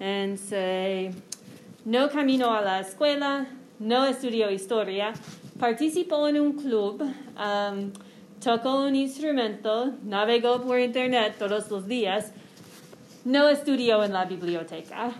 and say, no camino a la escuela, no estudio historia, participo en un club, um, toco un instrumento, navego por internet todos los días, no estudio en la biblioteca.